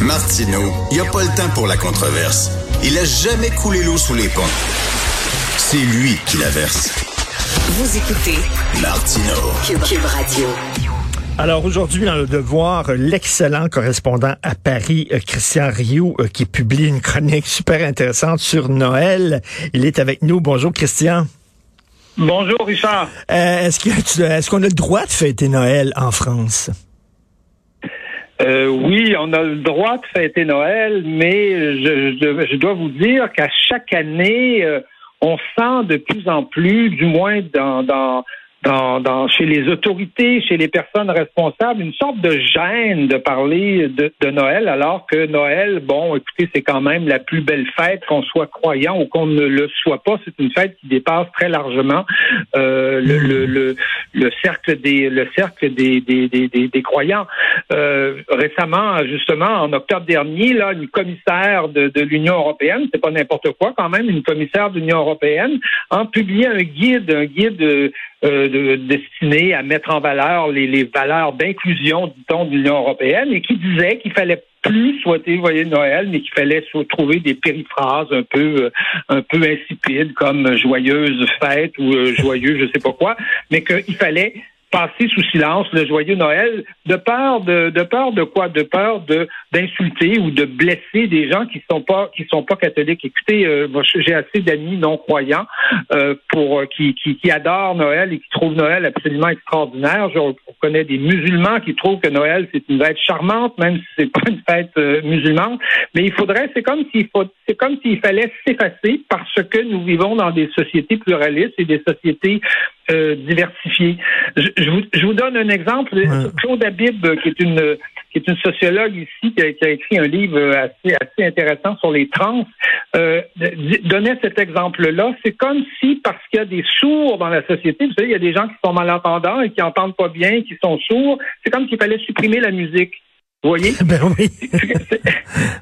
Martineau, il n'y a pas le temps pour la controverse. Il a jamais coulé l'eau sous les ponts. C'est lui qui la verse. Vous écoutez Martineau. Cube, Cube Radio. Alors aujourd'hui, dans le devoir, l'excellent correspondant à Paris, euh, Christian Rioux, euh, qui publie une chronique super intéressante sur Noël. Il est avec nous. Bonjour Christian. Bonjour Richard. Euh, est-ce que tu- est-ce qu'on a le droit de fêter Noël en France? Euh, oui, on a le droit de fêter Noël, mais je, je- dois vous dire qu'à chaque année, euh, on sent de plus en plus, du moins dans, dans, dans- chez les autorités, chez les personnes responsables, une sorte de gêne de parler de, de Noël, alors que Noël, bon, écoutez, c'est quand même la plus belle fête, qu'on soit croyant ou qu'on ne le soit pas. C'est une fête qui dépasse très largement euh, le, le, le, le cercle des le cercle des, des, des, des, des croyants. Euh, récemment, justement, en octobre dernier, là, une commissaire de, de l'Union européenne, c'est pas n'importe quoi quand même, une commissaire de l'Union européenne, a publié un guide, un guide euh, de- destiné à mettre en valeur les, valeurs d'inclusion, dit-on, de l'Union européenne, et qui disait qu'il fallait plus souhaiter, voyez, Noël, mais qu'il fallait trouver des périphrases un peu, euh, un insipides, comme joyeuse fête ou euh, joyeux, je sais pas quoi, mais qu'il fallait passer sous silence le joyeux Noël de peur de, de peur de quoi? De peur de d'insulter ou de blesser des gens qui sont pas qui sont pas catholiques. Écoutez euh, j'ai assez d'amis non croyants euh, pour euh, qui, qui qui adorent Noël et qui trouvent Noël absolument extraordinaire connaît des musulmans qui trouvent que Noël c'est une fête charmante même si c'est pas une fête euh, musulmane mais il faudrait c'est comme s'il faut c'est comme s'il fallait s'effacer parce que nous vivons dans des sociétés pluralistes et des sociétés euh, diversifiées. Je, je vous, je vous donne un exemple. Claude Habib, euh, qui est une qui est une sociologue ici, qui a, qui a écrit un livre euh, assez assez intéressant sur les trans, euh, donnait cet exemple-là. C'est comme si parce qu'il y a des sourds dans la société, vous savez, il y a des gens qui sont malentendants et qui entendent pas bien, qui sont sourds. C'est comme s'il fallait supprimer la musique. Vous voyez? Ben oui.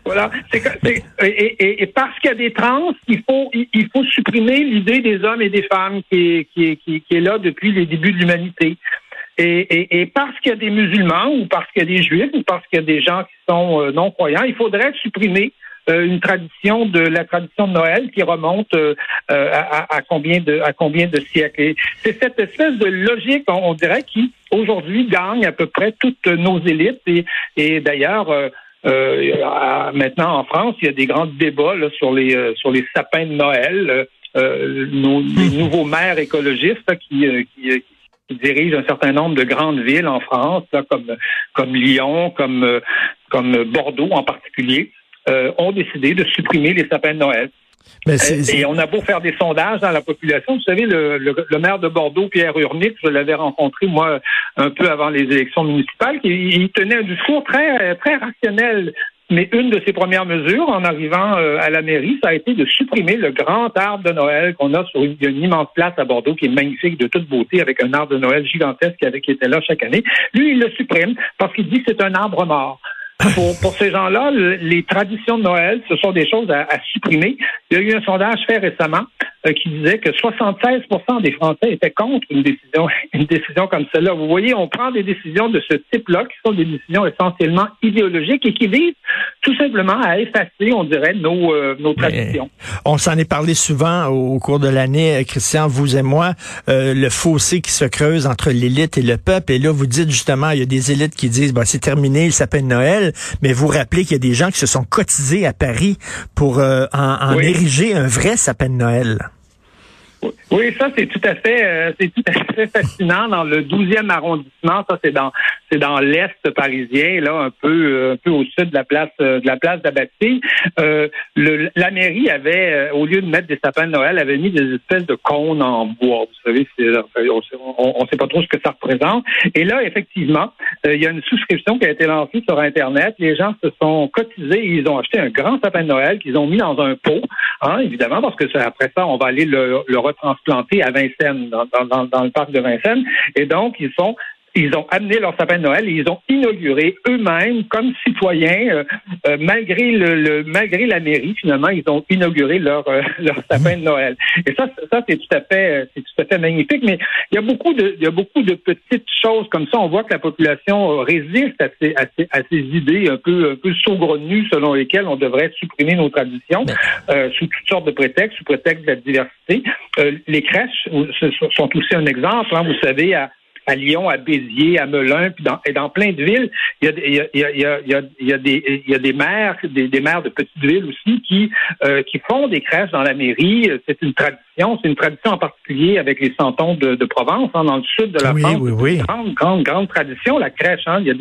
Voilà. Et, et- et parce qu'il y a des trans, il faut, il, il faut supprimer l'idée des hommes et des femmes qui est, qui, est, qui, est- qui est là depuis les débuts de l'humanité. Et, et, et parce qu'il y a des musulmans ou parce qu'il y a des juifs ou parce qu'il y a des gens qui sont euh, non croyants, il faudrait supprimer euh, une tradition de la tradition de Noël qui remonte euh, euh, à, à- combien de à combien de siècles. C'est cette espèce de logique, on, on dirait, qui aujourd'hui gagne à peu près toutes nos élites. Et, et d'ailleurs, euh, euh, maintenant en France, il y a des grands débats là, sur les euh, sur les sapins de Noël. Nos, les nouveaux maires écologistes là, qui, euh, qui, euh, qui dirigent un certain nombre de grandes villes en France, là, comme comme Lyon, comme euh, comme Bordeaux en particulier, euh, ont décidé de supprimer les sapins de Noël. Mais c'est- Et on a beau faire des sondages dans la population. Vous savez, le, le- le maire de Bordeaux, Pierre Urmic, je l'avais rencontré, moi, un peu avant les élections municipales, il tenait un discours très, très rationnel. Mais une de ses premières mesures, en arrivant euh, à la mairie, ça a été de supprimer le grand arbre de Noël qu'on a sur une, immense place à Bordeaux qui est magnifique de toute beauté avec un arbre de Noël gigantesque qui, était là chaque année. Lui, il le supprime parce qu'il dit que c'est un arbre mort. Pour, ces gens-là, le- les traditions de Noël, ce sont des choses à, supprimer. Il y a eu un sondage fait récemment qui disait que 76% des Français étaient contre une décision, une décision comme celle-là. Vous voyez, on prend des décisions de ce type-là, qui sont des décisions essentiellement idéologiques et qui visent tout simplement à effacer, on dirait, nos, euh, nos traditions. On s'en est parlé souvent au, au cours de l'année, euh, Christian, vous et moi, euh, le fossé qui se creuse entre l'élite et le peuple. Et là, vous dites justement, il y a des élites qui disent, bah, c'est terminé, il s'appelle Noël. Mais vous rappelez qu'il y a des gens qui se sont cotisés à Paris pour euh, en, en Oui. ériger un vrai sapin de Noël. Oui, ça c'est tout à fait, euh, c'est tout à fait fascinant dans le 12e arrondissement. Ça c'est dans, c'est dans l'est parisien, là un peu, euh, un peu au sud de la place, euh, de la place d'Abastille. Euh, le, la mairie avait, euh, au lieu de mettre des sapins de Noël, avait mis des espèces de cônes en bois. Vous savez, c'est, on, ne sait pas trop ce que ça représente. Et là, effectivement, euh, il y a une souscription qui a été lancée sur Internet. Les gens se sont cotisés ils ont acheté un grand sapin de Noël qu'ils ont mis dans un pot, hein, évidemment, parce que après ça, on va aller le, le retransplanter à Vincennes, dans, dans le parc de Vincennes. Et donc, ils sont ils ont amené leur sapin de Noël et ils ont inauguré eux-mêmes, comme citoyens, euh, euh, malgré le, malgré la mairie, finalement, ils ont inauguré leur euh, leur sapin de Noël. Et ça, ça c'est tout à fait, c'est tout à fait magnifique. Mais il y a beaucoup de, il y a beaucoup de petites choses comme ça. On voit que la population résiste à ces, à ces, à ces idées un peu, un peu saugrenues selon lesquelles on devrait supprimer nos traditions sous toutes sortes de prétextes, sous prétexte de la diversité. les crèches sont aussi un exemple. Hein, vous savez, à à Lyon, à Béziers, à Melun, puis dans, et dans plein de villes, il y a, il y a, il y a, il y a, il y a des, il y a des maires, des, des maires de petites villes aussi qui, euh, qui font des crèches dans la mairie. C'est une tradition, c'est une tradition en particulier avec les santons de, de Provence, hein, dans le sud de la oui, France. Oui, oui. Grande, grande, grande tradition, la crèche. Hein. Il y a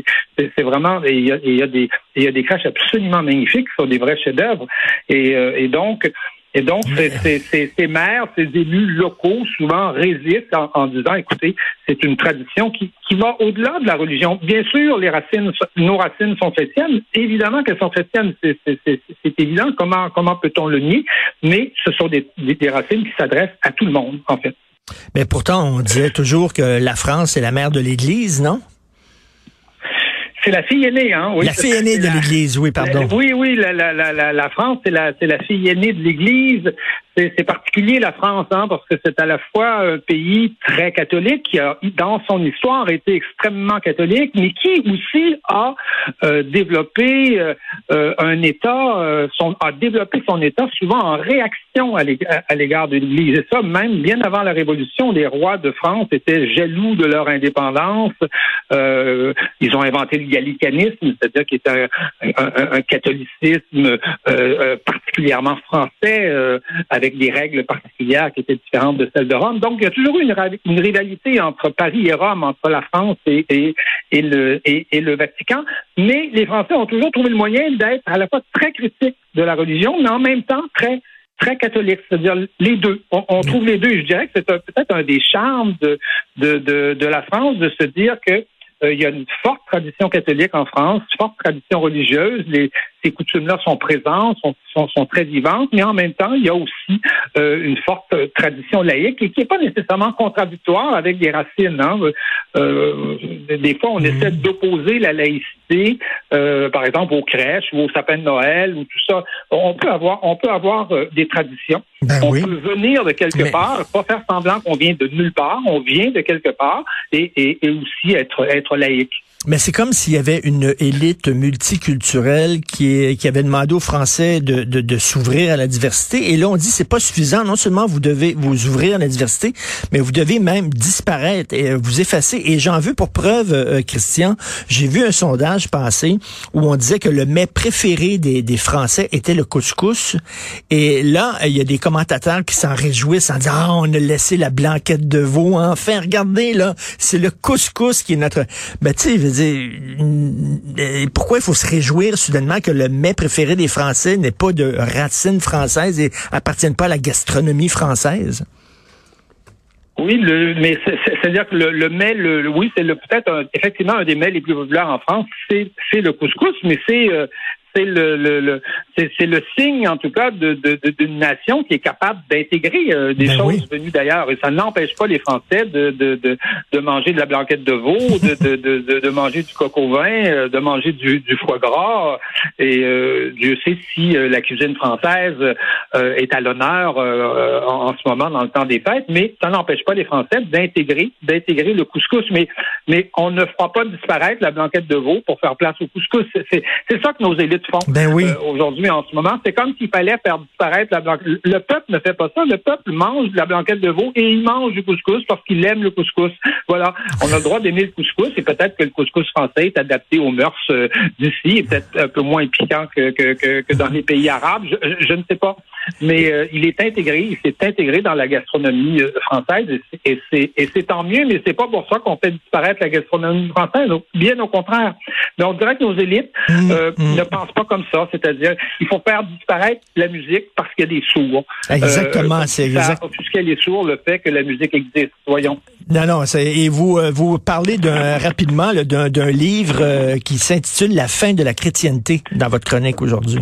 c'est vraiment, il y a, il y a des, il y a des crèches absolument magnifiques, qui sont des vrais chefs-d'œuvre. Et, euh, et donc, et donc, ces, maires, ces élus locaux, souvent résistent en, disant, écoutez, c'est une tradition qui, qui va au-delà de la religion. Bien sûr, les racines, nos racines sont chrétiennes. Évidemment qu'elles sont chrétiennes, c'est évident. Comment, comment peut-on le nier? Mais ce sont des, des racines qui s'adressent à tout le monde, en fait. Mais pourtant, on disait toujours que la France est la mère de l'Église, non? C'est la fille aînée, hein? Oui, la fille aînée de l'Église, oui, pardon. oui, oui, la, la, la, la France, c'est la, c'est la fille aînée de l'Église c'est particulier la France, hein, parce que c'est à la fois un pays très catholique qui a, dans son histoire, été extrêmement catholique, mais qui aussi a euh, développé euh, euh, un État, son, a développé son État souvent en réaction à l'égard de l'Église. Et ça, même bien avant la Révolution, les rois de France étaient jaloux de leur indépendance. ils ont inventé le gallicanisme, c'est-à-dire qui est un, un, un catholicisme particulièrement français avec des règles particulières qui étaient différentes de celles de Rome. Donc, il y a toujours eu une, rivalité entre Paris et Rome, entre la France et, et, le, et, le Vatican. Mais les Français ont toujours trouvé le moyen d'être à la fois très critiques de la religion, mais en même temps très très catholiques, c'est-à-dire les deux. On, trouve les deux. Je dirais que c'est peut-être un des charmes de, de, de, de, la France de se dire que euh, il y a une forte tradition catholique en France, une forte tradition religieuse. Les, ces coutumes-là sont présentes, sont, sont, sont, très vivantes, mais en même temps, il y a aussi euh, une forte tradition laïque et qui n'est pas nécessairement contradictoire avec des racines. Hein. Euh, des fois, on mmh. essaie d'opposer la laïcité, euh, par exemple, aux crèches ou au sapin de Noël ou tout ça. On peut avoir, on peut avoir euh, des traditions. Ben on oui. peut venir de quelque part, pas faire semblant qu'on vient de nulle part. On vient de quelque part et, et, et aussi être, être laïque. Mais c'est comme s'il y avait une élite multiculturelle qui, qui avait demandé aux Français de, de, de s'ouvrir à la diversité. Et là, on dit c'est pas suffisant. Non seulement vous devez vous ouvrir à la diversité, mais vous devez même disparaître et euh, vous effacer. Et j'en veux pour preuve, euh, Christian, j'ai vu un sondage passer où on disait que le mets préféré des, des Français était le couscous. Et là, il y a des commentateurs qui s'en réjouissent en disant ah, on a laissé la blanquette de veau. Enfin, regardez là, c'est le couscous qui est notre. Ben, tu sais, euh, pourquoi il faut se réjouir soudainement que le mets préféré des Français n'est pas de racines françaises et appartienne pas à la gastronomie française? Oui, mais c'est-à-dire que le, le mets, le, oui, c'est peut-être effectivement un des mets les plus populaires en France, c'est le couscous, mais c'est euh, c'est le, le, c'est le signe, en tout cas, d'une de, de, nation qui est capable d'intégrer euh, des ben choses venues d'ailleurs. Et ça n'empêche pas les Français de, de, de, manger de la blanquette de veau, de, de, de, manger du au vin, euh, de manger du, du foie gras. Et euh, Dieu sait si la cuisine française est à l'honneur en, en, ce moment dans le temps des fêtes, mais ça n'empêche pas les Français d'intégrer d'intégrer le couscous. Mais, mais on ne fera pas disparaître la blanquette de veau pour faire place au couscous. C'est ça que nos élites font ben oui. Euh, aujourd'hui en ce moment? C'est comme s'il fallait faire disparaître la blanquette. Le peuple ne fait pas ça. Le peuple mange de la blanquette de veau et il mange du couscous parce qu'il aime le couscous. Voilà. On a le droit d'aimer le couscous et peut-être que le couscous français est adapté aux mœurs euh, d'ici et peut-être un peu moins piquant que, que, que, que dans les pays arabes. Je, je ne sais pas. Mais euh, il est intégré, il s'est intégré dans la gastronomie française et c'est tant mieux, mais c'est pas pour ça qu'on fait disparaître la gastronomie française. Bien au contraire. Mais on dirait que nos élites mmh, mmh. ne pensent pas comme ça, c'est-à-dire il faut faire disparaître la musique parce qu'il y a des sourds. Exactement, euh, c'est exact. Puisqu'elle est sourde, le fait que la musique existe, voyons. Non, non, et vous euh, vous parlez d'un rapidement d'un livre euh, qui s'intitule La fin de la chrétienté dans votre chronique aujourd'hui.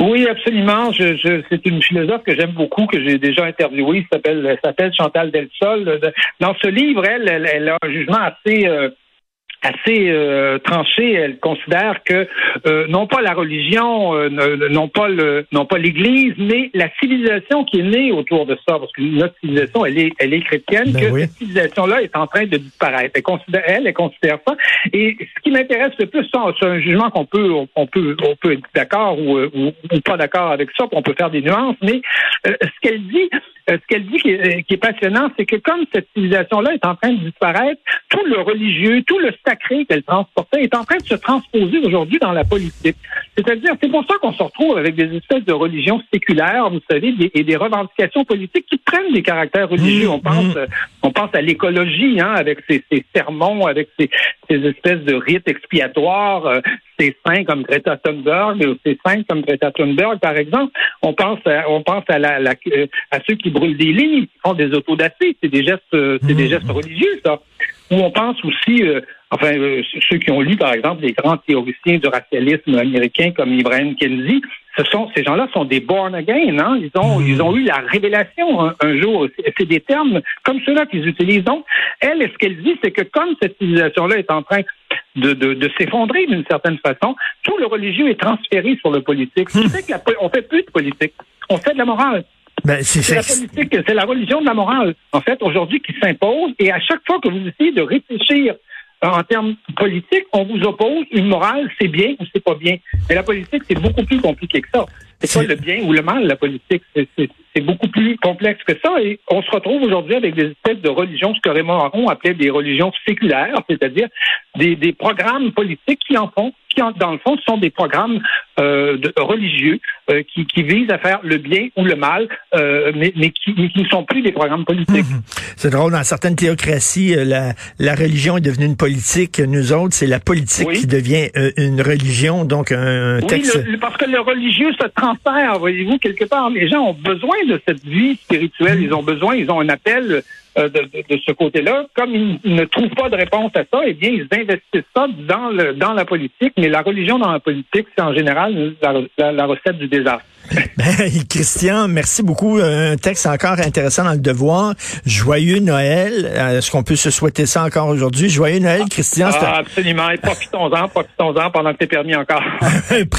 Oui, absolument. Je, je, c'est une philosophe que j'aime beaucoup, que j'ai déjà interviewée. s'appelle s'appelle Chantal Delsol. Dans ce livre, elle, elle, a un jugement assez euh, assez euh, tranchée. Elle considère que euh, non pas la religion, euh, non pas le, non pas l'Église, mais la civilisation qui est née autour de ça, parce que notre civilisation, elle est, elle est chrétienne, ben que cette civilisation-là est en train de disparaître. Elle considère, elle, elle considère ça. Et ce qui m'intéresse le plus, c'est un jugement qu'on peut, on peut, on peut être d'accord ou, ou, pas d'accord avec ça, on peut faire des nuances, mais ce qu'elle dit, ce qu'elle dit qui est, qui est passionnant, c'est que comme cette civilisation-là est en train de disparaître, tout le religieux, tout le sacré qu'elle transportait est en train de se transposer aujourd'hui dans la politique. C'est-à-dire, c'est pour ça qu'on se retrouve avec des espèces de religions séculaires, vous savez, et des revendications politiques qui prennent des caractères religieux. Mmh, on pense, mmh. on pense à l'écologie, hein, avec ses, sermons, avec ses, espèces de rites expiatoires, euh, ces saints comme Greta Thunberg, ces saints comme Greta Thunberg, par exemple. On pense à, on pense à, la, euh, à ceux qui brûlent des lignes, qui font des autodafés. C'est des gestes, euh, c'est des mmh. gestes religieux, ça. Ou on pense aussi enfin, euh, ceux qui ont lu, par exemple, les grands théoriciens du racialisme américain comme Ibrahim Kenzie, ce sont, ces gens-là sont des born again, hein? Ils ont, ils ont eu la révélation un, jour. C'est des termes comme ceux-là qu'ils utilisent. Donc, elle, ce qu'elle dit, c'est que comme cette civilisation-là est en train de, de, de s'effondrer d'une certaine façon, tout le religieux est transféré sur le politique. Ce qui fait qu'on fait plus de politique. On fait de la morale. Ben, c'est la politique, c'est la religion de la morale, en fait, aujourd'hui, qui s'impose. Et à chaque fois que vous essayez de réfléchir en termes politiques, on vous oppose une morale, c'est bien ou c'est pas bien. Mais la politique, c'est beaucoup plus compliqué que ça. C'est pas le bien ou le mal, la politique. C'est beaucoup plus complexe que ça. Et on se retrouve aujourd'hui avec des espèces de religions, ce que Raymond Aron appelait des religions séculaires, c'est-à-dire des, des programmes politiques qui en font qui, dans le fond, sont des programmes euh, de, religieux euh, qui, qui, visent à faire le bien ou le mal, euh, mais, mais, qui, mais, qui, ne sont plus des programmes politiques. Mhm. C'est drôle, dans certaines théocraties, la, la, religion est devenue une politique. Nous autres, c'est la politique qui devient une religion, donc un, texte... Oui, parce que le religieux se transfère, voyez-vous, quelque part. Les gens ont besoin de cette vie spirituelle, ils ont besoin, ils ont un appel euh, de, ce côté-là. Comme ils ne trouvent pas de réponse à ça, eh bien, ils investissent ça dans, le, dans la politique. Mais la religion dans la politique, c'est en général la, recette du désastre. Ben, Christian, merci beaucoup. Un texte encore intéressant dans le devoir. Joyeux Noël. Est-ce qu'on peut se souhaiter ça encore aujourd'hui? Joyeux Noël, Christian. Ah, absolument. Et profitons-en, profitons-en pendant que c'est permis encore.